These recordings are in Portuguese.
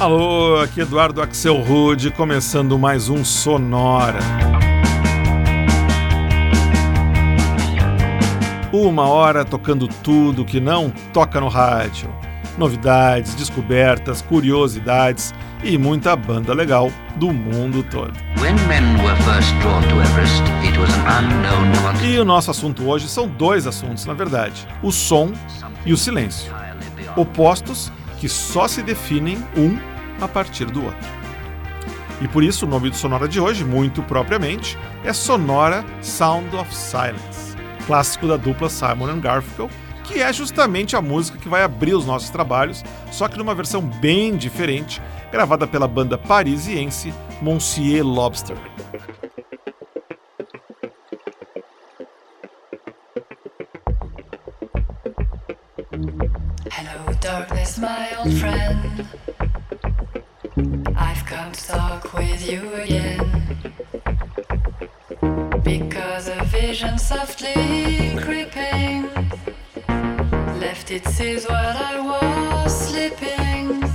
Alô, aqui Eduardo Axel Rude, começando mais um Sonora. Uma hora tocando tudo que não toca no rádio. Novidades, descobertas, curiosidades e muita banda legal do mundo todo. e o nosso assunto hoje são dois assuntos, na verdade: o som e o silêncio. Opostos que só se definem um a partir do outro. E por isso o nome do Sonora de hoje, muito propriamente, é Sonora Sound of Silence, clássico da dupla Simon Garfunkel, que é justamente a música que vai abrir os nossos trabalhos, só que numa versão bem diferente, gravada pela banda parisiense Monsieur Lobster. Darkness, my old friend. I've come to talk with you again. Because a vision softly creeping left its seeds while I was sleeping.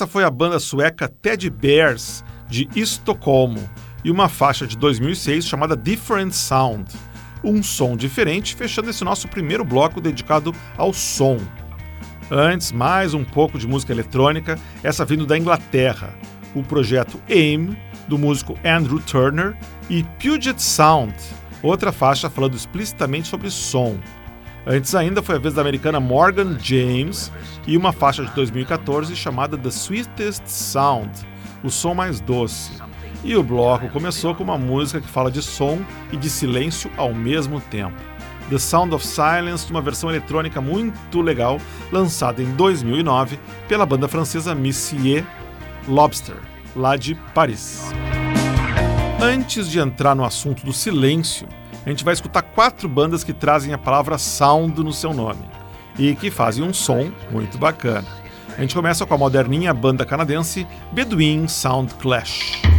Essa foi a banda sueca Teddy Bears, de Estocolmo, e uma faixa de 2006 chamada Different Sound, um som diferente, fechando esse nosso primeiro bloco dedicado ao som. Antes, mais um pouco de música eletrônica, essa vindo da Inglaterra, o projeto AIM, do músico Andrew Turner, e Puget Sound, outra faixa falando explicitamente sobre som. Antes ainda foi a vez da americana Morgan James e uma faixa de 2014 chamada The Sweetest Sound, o som mais doce. E o bloco começou com uma música que fala de som e de silêncio ao mesmo tempo. The Sound of Silence, uma versão eletrônica muito legal, lançada em 2009 pela banda francesa Monsieur Lobster, lá de Paris. Antes de entrar no assunto do silêncio, a gente vai escutar quatro bandas que trazem a palavra sound no seu nome e que fazem um som muito bacana. A gente começa com a moderninha banda canadense Bedouin Sound Clash.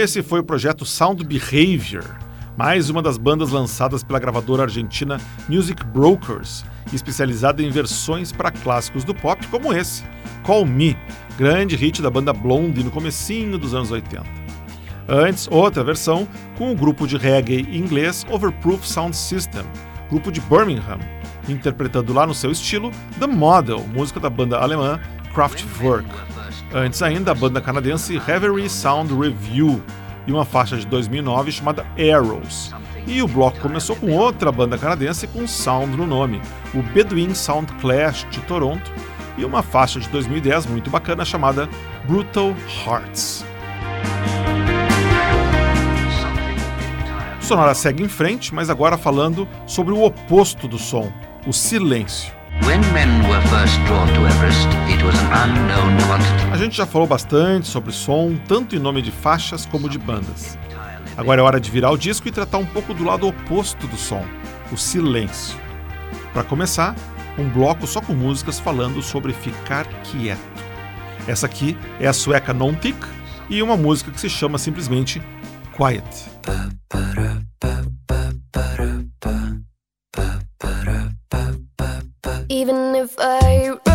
Esse foi o projeto Sound Behavior, mais uma das bandas lançadas pela gravadora argentina Music Brokers, especializada em versões para clássicos do pop como esse, Call Me, grande hit da banda Blondie no comecinho dos anos 80. Antes, outra versão com o grupo de reggae inglês Overproof Sound System, grupo de Birmingham, interpretando lá no seu estilo The Model, música da banda alemã Kraftwerk. Antes ainda, a banda canadense Reverie Sound Review e uma faixa de 2009 chamada Arrows. E o bloco começou com outra banda canadense com sound no nome, o Bedouin Sound Clash de Toronto, e uma faixa de 2010 muito bacana chamada Brutal Hearts. Sonora segue em frente, mas agora falando sobre o oposto do som, o silêncio. When men were first drawn to Everest, it was an unknown quantity. A gente já falou bastante sobre som, tanto em nome de faixas como de bandas. Agora é hora de virar o disco e tratar um pouco do lado oposto do som, o silêncio. Para começar, um bloco só com músicas falando sobre ficar quieto. Essa aqui é a sueca Nontic e uma música que se chama simplesmente Quiet. Even if I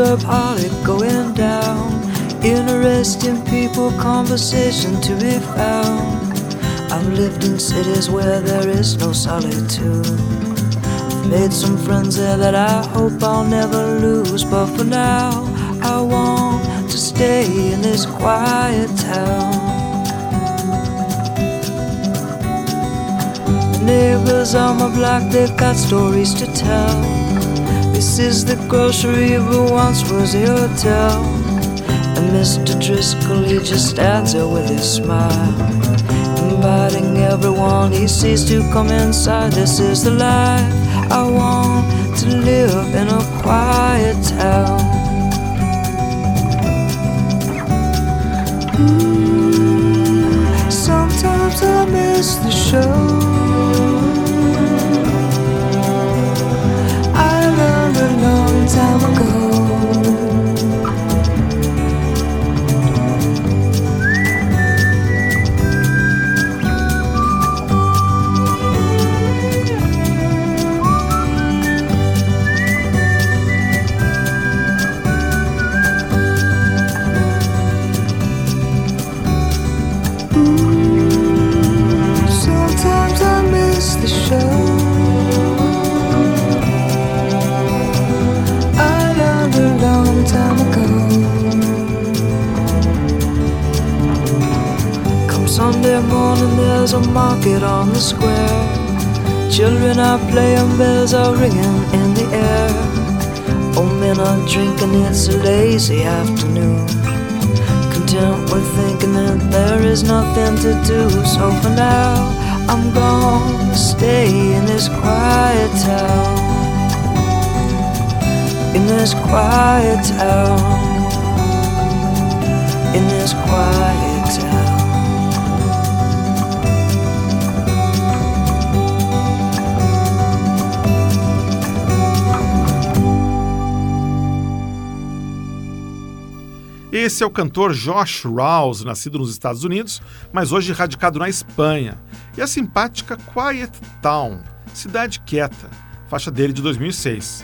there is a party going down. Interesting people, conversation to be found. I've lived in cities where there is no solitude. I've made some friends there that I hope I'll never lose. But for now, I want to stay in this quiet town. The neighbors on my block, they've got stories to tell. This is the grocery, but once was a hotel. And Mr. Driscoll, he just stands there with his smile, inviting everyone he sees to come inside. This is the life I want to live in a quiet town. Ooh, Sometimes I miss the show. Children are playing, bells are ringing in the air. Old men are drinking, it's a lazy afternoon content with thinking that there is nothing to do. So for now, I'm gonna stay in this quiet town. In this quiet town. Esse é o cantor Josh Rouse, nascido nos Estados Unidos, mas hoje radicado na Espanha. E a simpática Quiet Town, Cidade Quieta, faixa dele de 2006.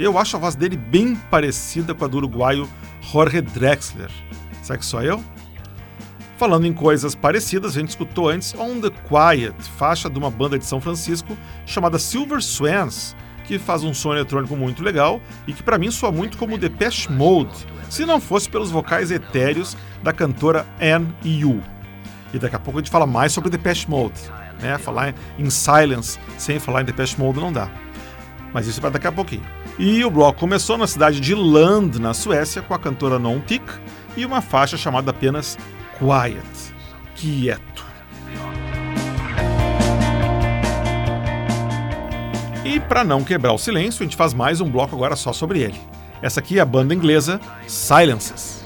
Eu acho a voz dele bem parecida com a do uruguaio Jorge Drexler. Será que sou eu? Falando em coisas parecidas, a gente escutou antes On the Quiet, faixa de uma banda de São Francisco chamada Silver Swans, que faz um som eletrônico muito legal e que para mim soa muito como Depeche Mode, se não fosse pelos vocais etéreos da cantora Anne Yu. E daqui a pouco a gente fala mais sobre Depeche Mode. Né? Falar em Silence sem falar em Depeche Mode não dá. Mas isso é para daqui a pouquinho. E o bloco começou na cidade de Lund, na Suécia, com a cantora Non Tik e uma faixa chamada apenas Quiet, quieto. E para não quebrar o silêncio, a gente faz mais um bloco agora só sobre ele. Essa aqui é a banda inglesa Silences.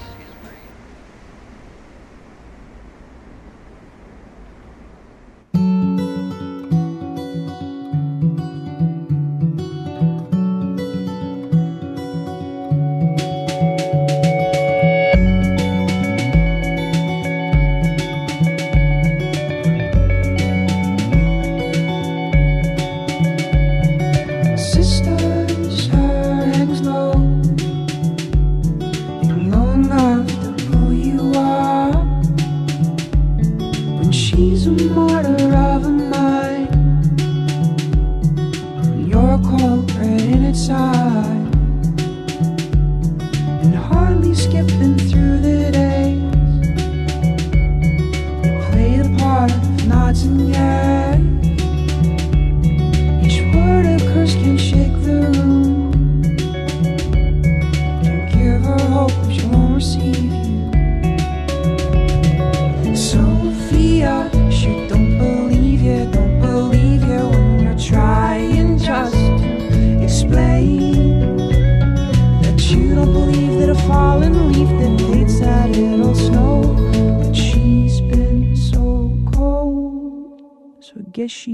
So I guess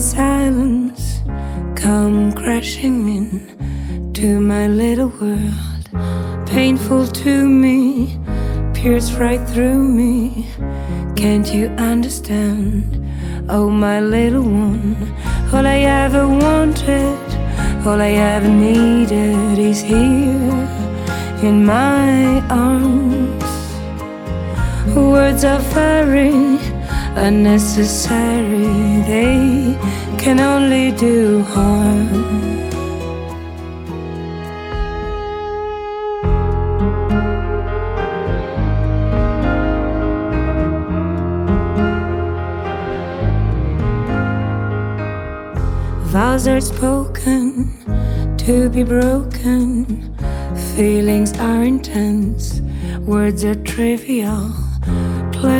silence, come crashing in to my little world. Painful to me, pierce right through me. Can't you understand? Oh, my little one, all I ever wanted, all I ever needed is here in my arms. Words are very unnecessary, they can only do harm. Vows are spoken to be broken. Feelings are intense, words are trivial.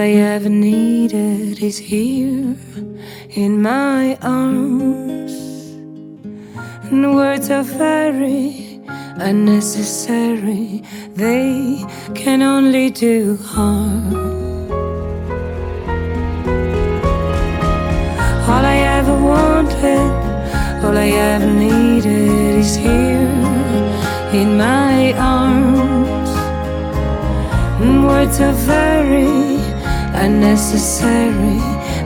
I ever needed is here in my arms. And words are very unnecessary, they can only do harm. All I ever wanted, all I ever needed is here in my arms. And words are very unnecessary,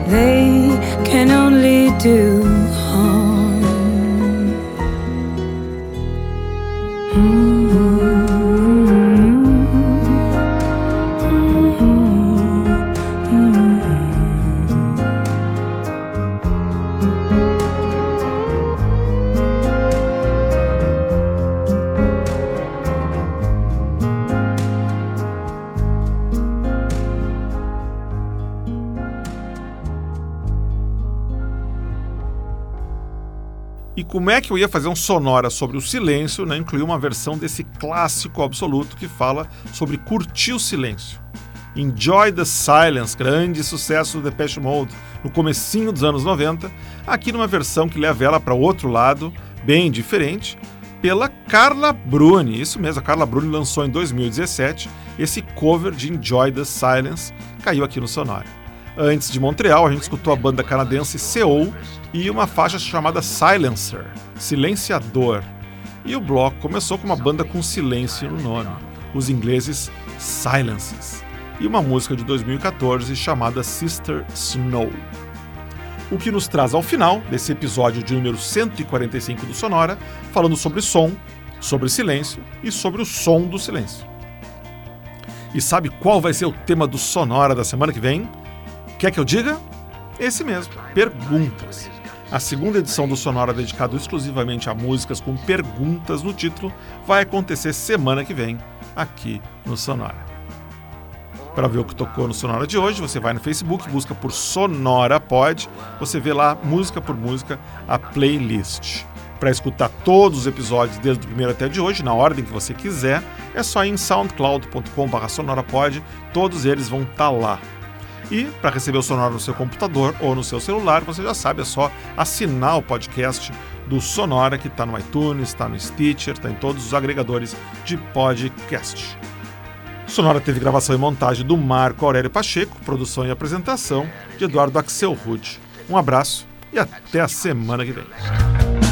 they can only do como é que eu ia fazer um sonora sobre o silêncio, né? Incluir uma versão desse clássico absoluto que fala sobre curtir o silêncio. Enjoy the Silence, grande sucesso do Depeche Mode no comecinho dos anos 90, aqui numa versão que leva ela para outro lado, bem diferente, pela Carla Bruni. Isso mesmo, a Carla Bruni lançou em 2017 esse cover de Enjoy the Silence, caiu aqui no Sonora. Antes de Montreal, a gente escutou a banda canadense Seoul e uma faixa chamada Silencer, Silenciador. E o bloco começou com uma banda com silêncio no nome, os ingleses Silences, e uma música de 2014 chamada Sister Snow. O que nos traz ao final desse episódio de número 145 do Sonora, falando sobre som, sobre silêncio e sobre o som do silêncio. E sabe qual vai ser o tema do Sonora da semana que vem? Quer que eu diga? Esse mesmo, perguntas. A segunda edição do Sonora, dedicado exclusivamente a músicas com perguntas no título, vai acontecer semana que vem, aqui no Sonora. Para ver o que tocou no Sonora de hoje, você vai no Facebook, busca por Sonora Pod, você vê lá, música por música, a playlist. Para escutar todos os episódios, desde o primeiro até de hoje, na ordem que você quiser, é só ir em soundcloud.com.br sonorapod, todos eles vão estar lá. E para receber o Sonora no seu computador ou no seu celular, você já sabe, é só assinar o podcast do Sonora, que está no iTunes, está no Stitcher, está em todos os agregadores de podcast. Sonora teve gravação e montagem do Marco Aurélio Pacheco, produção e apresentação de Eduardo Axel Rude. Um abraço e até a semana que vem.